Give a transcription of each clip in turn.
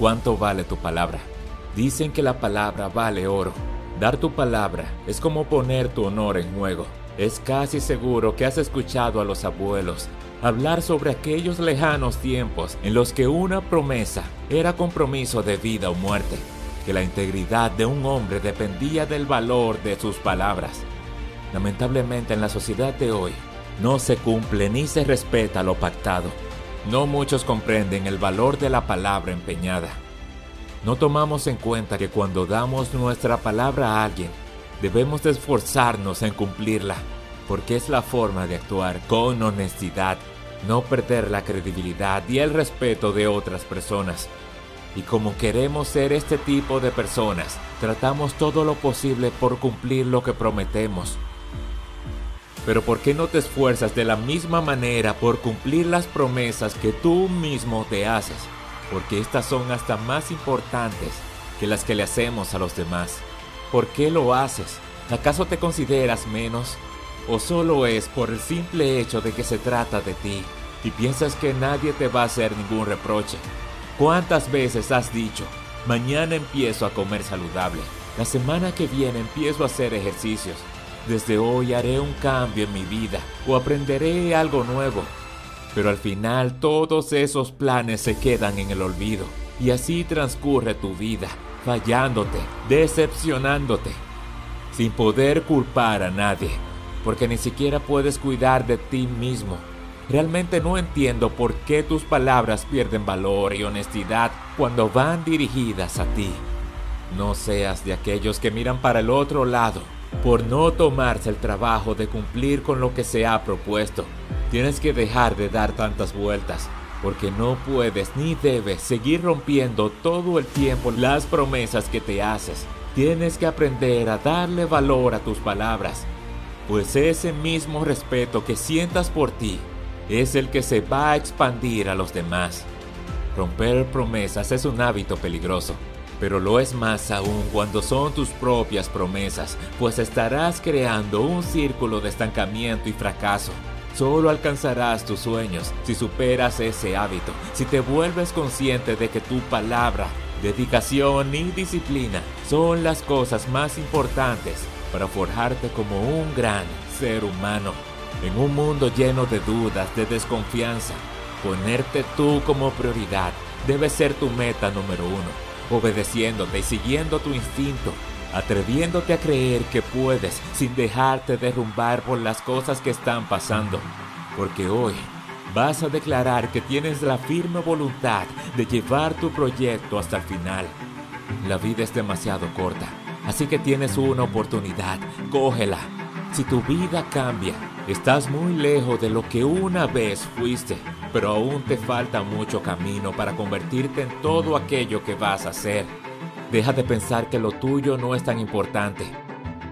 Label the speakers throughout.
Speaker 1: cuánto vale tu palabra. Dicen que la palabra vale oro. Dar tu palabra es como poner tu honor en juego. Es casi seguro que has escuchado a los abuelos hablar sobre aquellos lejanos tiempos en los que una promesa era compromiso de vida o muerte, que la integridad de un hombre dependía del valor de sus palabras. Lamentablemente en la sociedad de hoy no se cumple ni se respeta lo pactado. No muchos comprenden el valor de la palabra empeñada. No tomamos en cuenta que cuando damos nuestra palabra a alguien, debemos de esforzarnos en cumplirla, porque es la forma de actuar con honestidad, no perder la credibilidad y el respeto de otras personas. Y como queremos ser este tipo de personas, tratamos todo lo posible por cumplir lo que prometemos. Pero ¿por qué no te esfuerzas de la misma manera por cumplir las promesas que tú mismo te haces? Porque estas son hasta más importantes que las que le hacemos a los demás. ¿Por qué lo haces? ¿Acaso te consideras menos? ¿O solo es por el simple hecho de que se trata de ti y piensas que nadie te va a hacer ningún reproche? ¿Cuántas veces has dicho, mañana empiezo a comer saludable, la semana que viene empiezo a hacer ejercicios, desde hoy haré un cambio en mi vida o aprenderé algo nuevo? Pero al final todos esos planes se quedan en el olvido y así transcurre tu vida, fallándote, decepcionándote, sin poder culpar a nadie, porque ni siquiera puedes cuidar de ti mismo. Realmente no entiendo por qué tus palabras pierden valor y honestidad cuando van dirigidas a ti. No seas de aquellos que miran para el otro lado por no tomarse el trabajo de cumplir con lo que se ha propuesto. Tienes que dejar de dar tantas vueltas, porque no puedes ni debes seguir rompiendo todo el tiempo las promesas que te haces. Tienes que aprender a darle valor a tus palabras, pues ese mismo respeto que sientas por ti es el que se va a expandir a los demás. Romper promesas es un hábito peligroso pero lo es más aún cuando son tus propias promesas, pues estarás creando un círculo de estancamiento y fracaso. Solo alcanzarás tus sueños si superas ese hábito, si te vuelves consciente de que tu palabra, dedicación y disciplina son las cosas más importantes para forjarte como un gran ser humano. En un mundo lleno de dudas, de desconfianza, ponerte tú como prioridad debe ser tu meta número uno obedeciéndote y siguiendo tu instinto, atreviéndote a creer que puedes sin dejarte derrumbar por las cosas que están pasando. Porque hoy vas a declarar que tienes la firme voluntad de llevar tu proyecto hasta el final. La vida es demasiado corta, así que tienes una oportunidad, cógela. Si tu vida cambia, estás muy lejos de lo que una vez fuiste pero aún te falta mucho camino para convertirte en todo aquello que vas a ser. Deja de pensar que lo tuyo no es tan importante,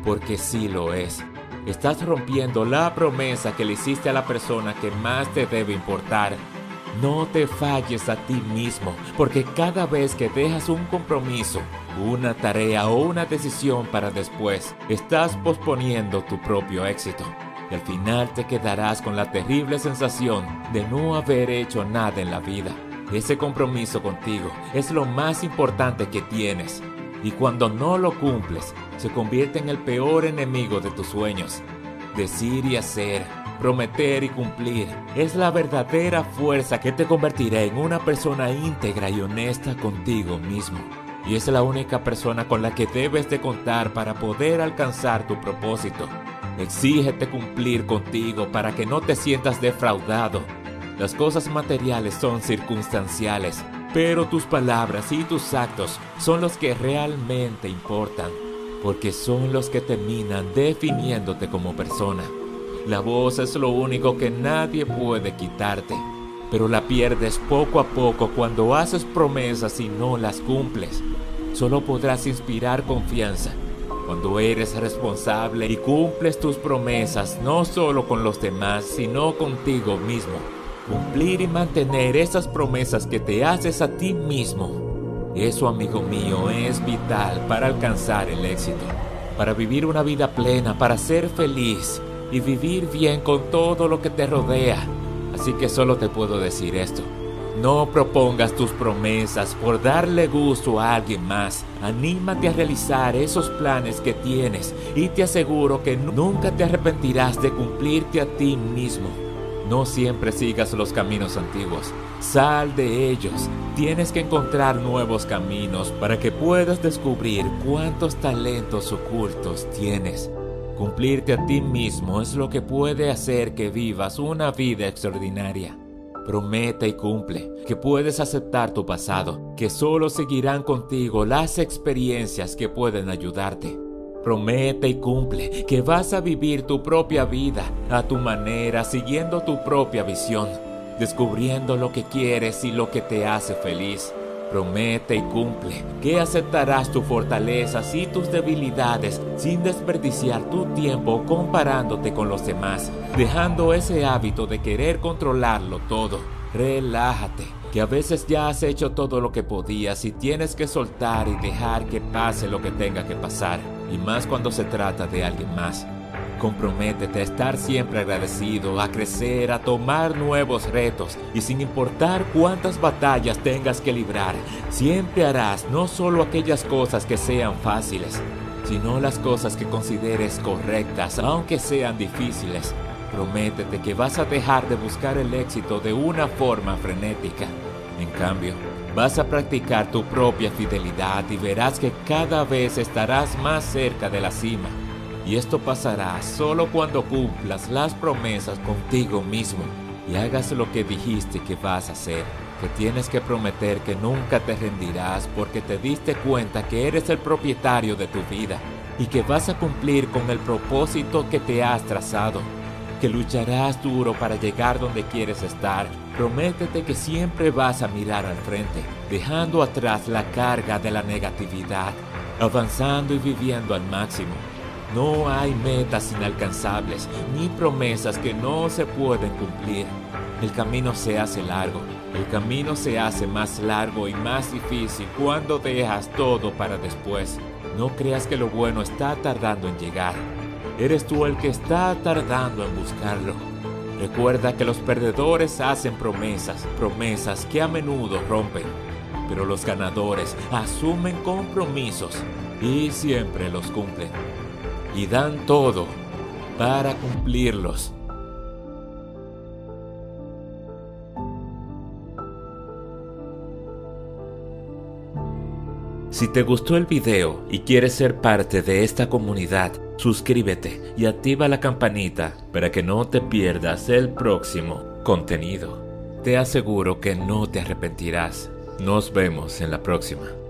Speaker 1: porque sí lo es. Estás rompiendo la promesa que le hiciste a la persona que más te debe importar. No te falles a ti mismo, porque cada vez que dejas un compromiso, una tarea o una decisión para después, estás posponiendo tu propio éxito y al final te quedarás con la terrible sensación de no haber hecho nada en la vida. Ese compromiso contigo es lo más importante que tienes y cuando no lo cumples se convierte en el peor enemigo de tus sueños. Decir y hacer, prometer y cumplir es la verdadera fuerza que te convertirá en una persona íntegra y honesta contigo mismo. Y es la única persona con la que debes de contar para poder alcanzar tu propósito. Exígete cumplir contigo para que no te sientas defraudado. Las cosas materiales son circunstanciales, pero tus palabras y tus actos son los que realmente importan, porque son los que terminan definiéndote como persona. La voz es lo único que nadie puede quitarte, pero la pierdes poco a poco cuando haces promesas y no las cumples. Solo podrás inspirar confianza cuando eres responsable y cumples tus promesas no solo con los demás, sino contigo mismo. Cumplir y mantener esas promesas que te haces a ti mismo. Eso, amigo mío, es vital para alcanzar el éxito, para vivir una vida plena, para ser feliz y vivir bien con todo lo que te rodea. Así que solo te puedo decir esto. No propongas tus promesas por darle gusto a alguien más. Anímate a realizar esos planes que tienes y te aseguro que nunca te arrepentirás de cumplirte a ti mismo. No siempre sigas los caminos antiguos. Sal de ellos. Tienes que encontrar nuevos caminos para que puedas descubrir cuántos talentos ocultos tienes. Cumplirte a ti mismo es lo que puede hacer que vivas una vida extraordinaria. Promete y cumple que puedes aceptar tu pasado, que solo seguirán contigo las experiencias que pueden ayudarte. Promete y cumple que vas a vivir tu propia vida a tu manera, siguiendo tu propia visión, descubriendo lo que quieres y lo que te hace feliz. Promete y cumple que aceptarás tus fortalezas y tus debilidades sin desperdiciar tu tiempo comparándote con los demás, dejando ese hábito de querer controlarlo todo. Relájate, que a veces ya has hecho todo lo que podías y tienes que soltar y dejar que pase lo que tenga que pasar, y más cuando se trata de alguien más. Comprométete a estar siempre agradecido, a crecer, a tomar nuevos retos y sin importar cuántas batallas tengas que librar, siempre harás no solo aquellas cosas que sean fáciles, sino las cosas que consideres correctas, aunque sean difíciles. Prométete que vas a dejar de buscar el éxito de una forma frenética. En cambio, vas a practicar tu propia fidelidad y verás que cada vez estarás más cerca de la cima. Y esto pasará solo cuando cumplas las promesas contigo mismo y hagas lo que dijiste que vas a hacer. Que tienes que prometer que nunca te rendirás porque te diste cuenta que eres el propietario de tu vida y que vas a cumplir con el propósito que te has trazado. Que lucharás duro para llegar donde quieres estar. Prométete que siempre vas a mirar al frente, dejando atrás la carga de la negatividad, avanzando y viviendo al máximo. No hay metas inalcanzables ni promesas que no se pueden cumplir. El camino se hace largo. El camino se hace más largo y más difícil cuando dejas todo para después. No creas que lo bueno está tardando en llegar. Eres tú el que está tardando en buscarlo. Recuerda que los perdedores hacen promesas, promesas que a menudo rompen. Pero los ganadores asumen compromisos y siempre los cumplen y dan todo para cumplirlos. Si te gustó el video y quieres ser parte de esta comunidad, suscríbete y activa la campanita para que no te pierdas el próximo contenido. Te aseguro que no te arrepentirás. Nos vemos en la próxima.